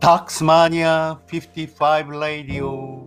Taxmania 55 Radio.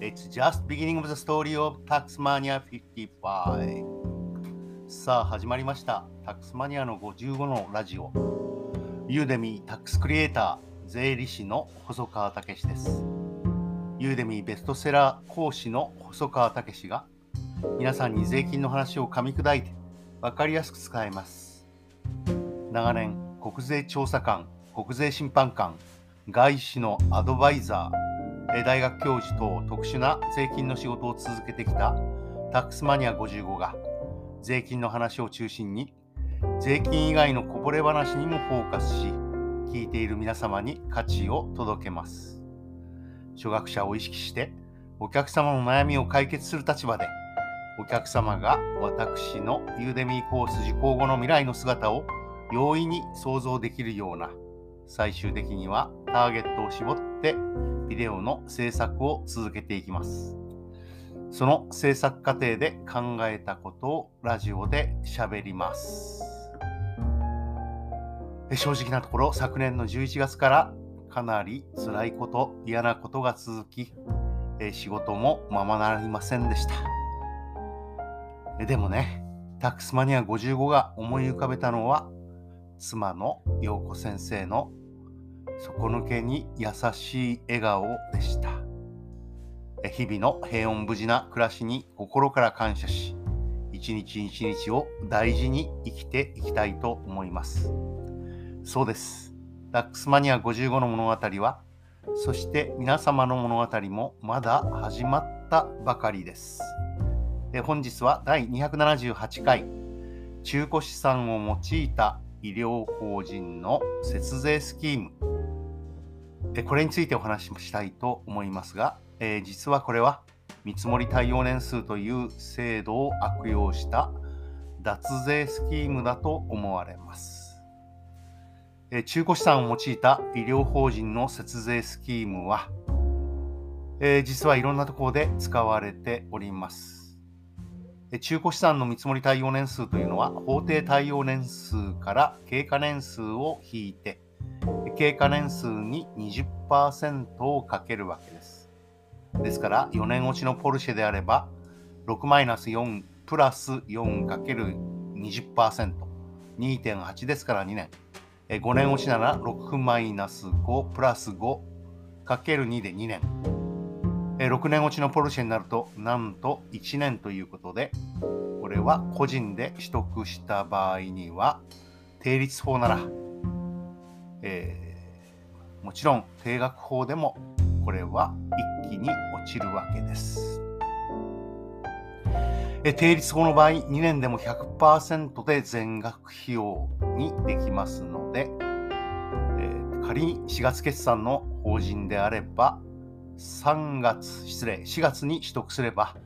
It's just beginning of the story of Taxmania 55. さあ始まりました。タックスマニアの55のラジオ。ユーデミータックスクリエイター税理士の細川武史です。ユーデミーベストセラー講師の細川武史が皆さんに税金の話を噛み砕いて分かりやすく使えます。長年、国税調査官、国税審判官、外資のアドバイザー、大学教授等特殊な税金の仕事を続けてきた。タックスマニア55が税金の話を中心に税金以外のこぼれ話にもフォーカスし聞いている皆様に価値を届けます。初学者を意識してお客様の悩みを解決する立場でお客様が私のユーデミーコース受講後の未来の姿を容易に想像できるような最終的にはターゲットを絞ってビデオの制作を続けていきます。その制作過程で考えたことをラジオで喋ります。正直なところ昨年の11月からかなり辛いこと嫌なことが続き仕事もままなりませんでした。でもね、タックスマニア55が思い浮かべたのは妻の陽子先生の底抜けに優しい笑顔でした。日々の平穏無事な暮らしに心から感謝し、一日一日を大事に生きていきたいと思います。そうです。ダックスマニア55の物語は、そして皆様の物語もまだ始まったばかりです。え本日は第278回、中古資産を用いた医療法人の節税スキーム。えこれについてお話ししたいと思いますが、えー実はこれは見積もり対応年数という制度を悪用した脱税スキームだと思われます。えー中古資産を用いた医療法人の節税スキームは、えー実はいろんなところで使われております。中古資産の見積もり対応年数というのは法定対応年数から経過年数を引いて経過年数に20%をかけるわけです。ですから4年落ちのポルシェであれば6-4プラス 4×20%、2.8ですから2年。5年落ちなら6-5プラス 5×2 で2年。6年落ちのポルシェになるとなんと1年ということで、これは個人で取得した場合には、定率法なら、えーもちろん定額法でもこれは一気に落ちるわけです。え定率法の場合、2年でも100%で全額費用にできますので、えー仮に4月決算の法人であれば、3月、失礼、4月に取得すれば、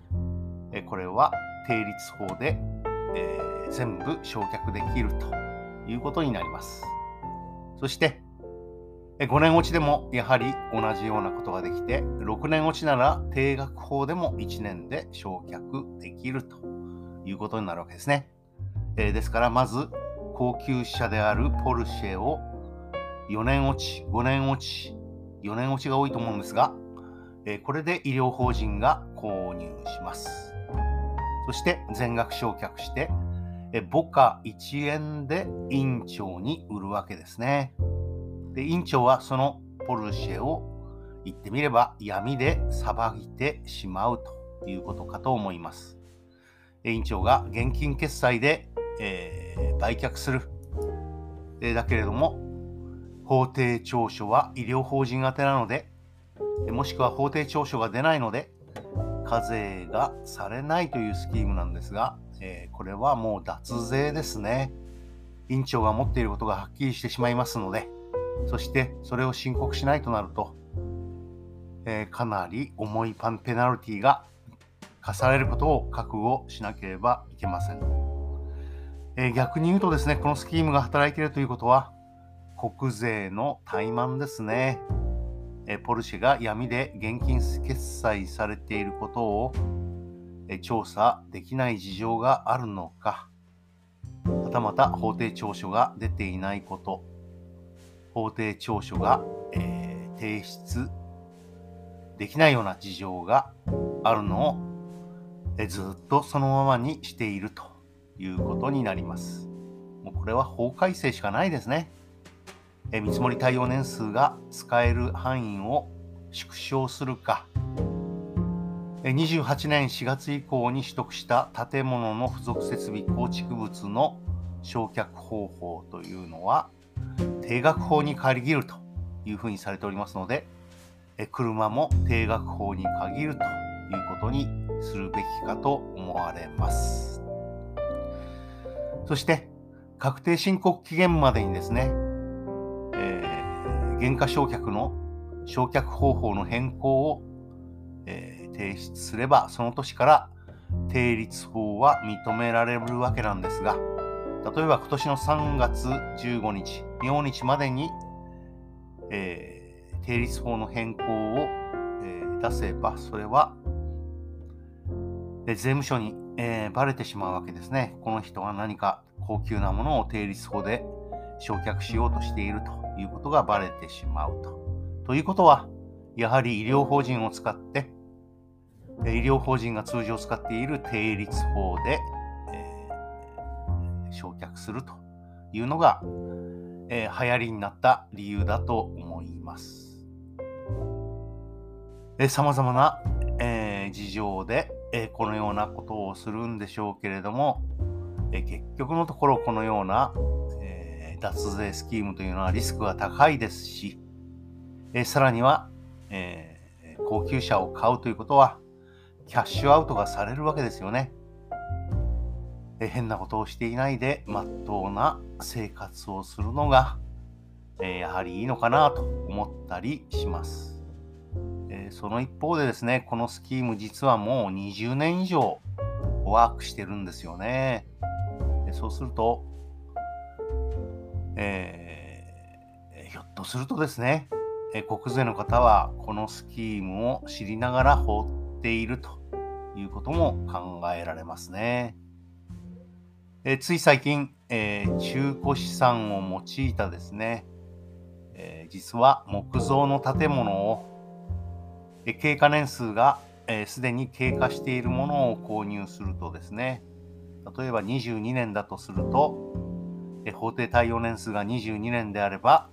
えこれは定率法で、えー全部償却できるということになります。そして、5年落ちでもやはり同じようなことができて、6年落ちなら定額法でも1年で償却できるということになるわけですね。えーですから、まず高級車であるポルシェを4年落ち、5年落ち、4年落ちが多いと思うんですが、えこれで医療法人が購入します。そして全額償却して、えー母価1円で院長に売るわけですね。で、院長はそのポルシェを言ってみれば闇でさばいてしまうということかと思います。え院長が現金決済で、えー売却する。だけれども、法定調書は医療法人宛てなので、もしくは法定調書が出ないので、課税がされないというスキームなんですが、えーこれはもう脱税ですね。院長が持っていることがはっきりしてしまいますので、そしてそれを申告しないとなると、えーかなり重いパンペナルティが課されることを覚悟しなければいけません。えー逆に言うとですね、このスキームが働いているということは、国税の怠慢ですね。ポルシェが闇で現金決済されていることを、調査できない事情があるのか、はたまた法定調書が出ていないこと、法定調書が、えー提出できないような事情があるのをえずっとそのままにしているということになります。もうこれは法改正しかないですね。え見積もり対応年数が使える範囲を縮小するか、28年4月以降に取得した建物の付属設備構築物の焼却方法というのは定額法に限るというふうにされておりますので、車も定額法に限るということにするべきかと思われます。そして、確定申告期限までにですね、原価償却の償却方法の変更を、えー、提出すれば、その年から定率法は認められるわけなんですが、例えば今年の3月15日、明日までに、えー、定率法の変更を、えー、出せば、それは、えー、税務署に、えー、バレてしまうわけですね。この人は何か高級なものを定率法で焼却しようとしているということがバレてしまうと。ということは、やはり医療法人を使って、医療法人が通常使っている定率法で、えー、焼却するというのが、えー、流行りになった理由だと思います。さまざまな、えー、事情で、えー、このようなことをするんでしょうけれども、え、結局のところこのような、脱税スキームというのはリスクが高いですし、えさらには、えー、高級車を買うということは、キャッシュアウトがされるわけですよね。え変なことをしていないで、まっとうな生活をするのが、えやはりいいのかなと思ったりします。えその一方でですね、このスキーム実はもう20年以上ワークしてるんですよね。そうすると、えー、ひょっとするとですね、え国税の方はこのスキームを知りながら放っているということも考えられますね。えつい最近、えー、中古資産を用いたですね、えー、実は木造の建物を、え経過年数がすで、に経過しているものを購入するとですね、例えば22年だとすると、法定対応年数が22年であれば、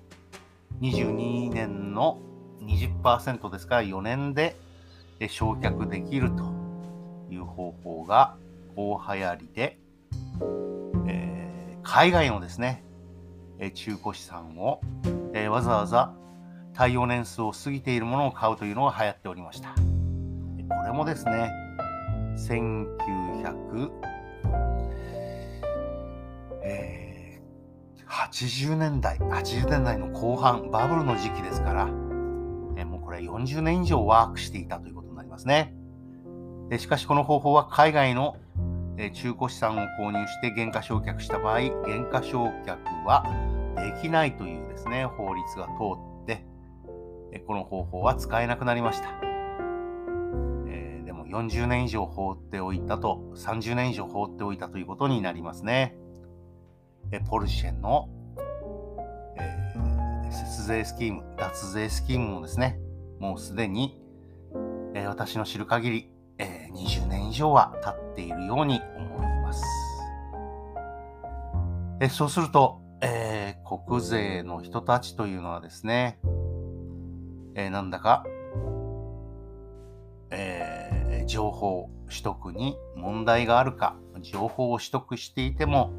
22年の20%ですから4年で焼却できるという方法が大流行りで、えー、海外のですね、中古資産を、えー、わざわざ対応年数を過ぎているものを買うというのが流行っておりました。これもですね、1900、えー80年代、80年代の後半、バブルの時期ですから、えもうこれ40年以上ワークしていたということになりますね。でしかしこの方法は海外の中古資産を購入して原価償却した場合、原価償却はできないというですね、法律が通って、この方法は使えなくなりました。えでも40年以上放っておいたと、30年以上放っておいたということになりますね。ポルシェの、税スキーム、脱税スキームもですね、もうすでに、えー、私の知る限り、えー、20年以上は経っているように思います。えそうすると、え国税の人たちというのはですね、えなんだか、え情報取得に問題があるか、情報を取得していても、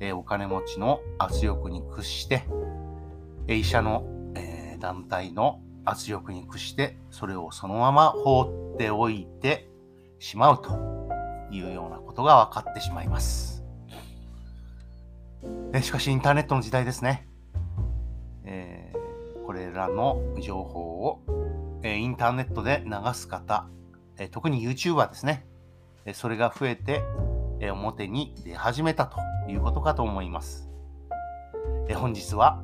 えお金持ちの圧力に屈して、医者の、え団体の圧力に屈して、それをそのまま放っておいてしまうというようなことが分かってしまいます。えしかし、インターネットの時代ですね。えー、これらの情報を、えインターネットで流す方、え特に YouTuber ですね。えそれが増えて、え表に出始めたということかと思います。え本日は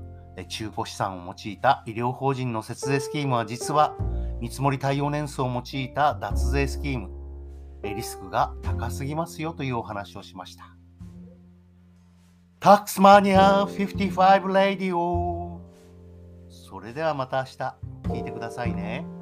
中古資産を用いた医療法人の節税スキームは実は見積もり対応年数を用いた脱税スキーム、リスクが高すぎますよというお話をしました。タックスマニア55レディオそれではまた明日。聞いてくださいね。